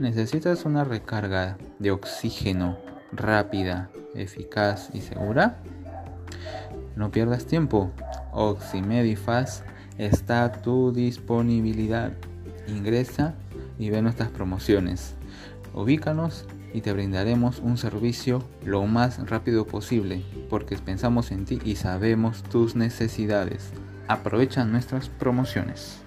¿Necesitas una recarga de oxígeno rápida, eficaz y segura? No pierdas tiempo. Oxymedifast está a tu disponibilidad. Ingresa y ve nuestras promociones. Ubícanos y te brindaremos un servicio lo más rápido posible porque pensamos en ti y sabemos tus necesidades. Aprovecha nuestras promociones.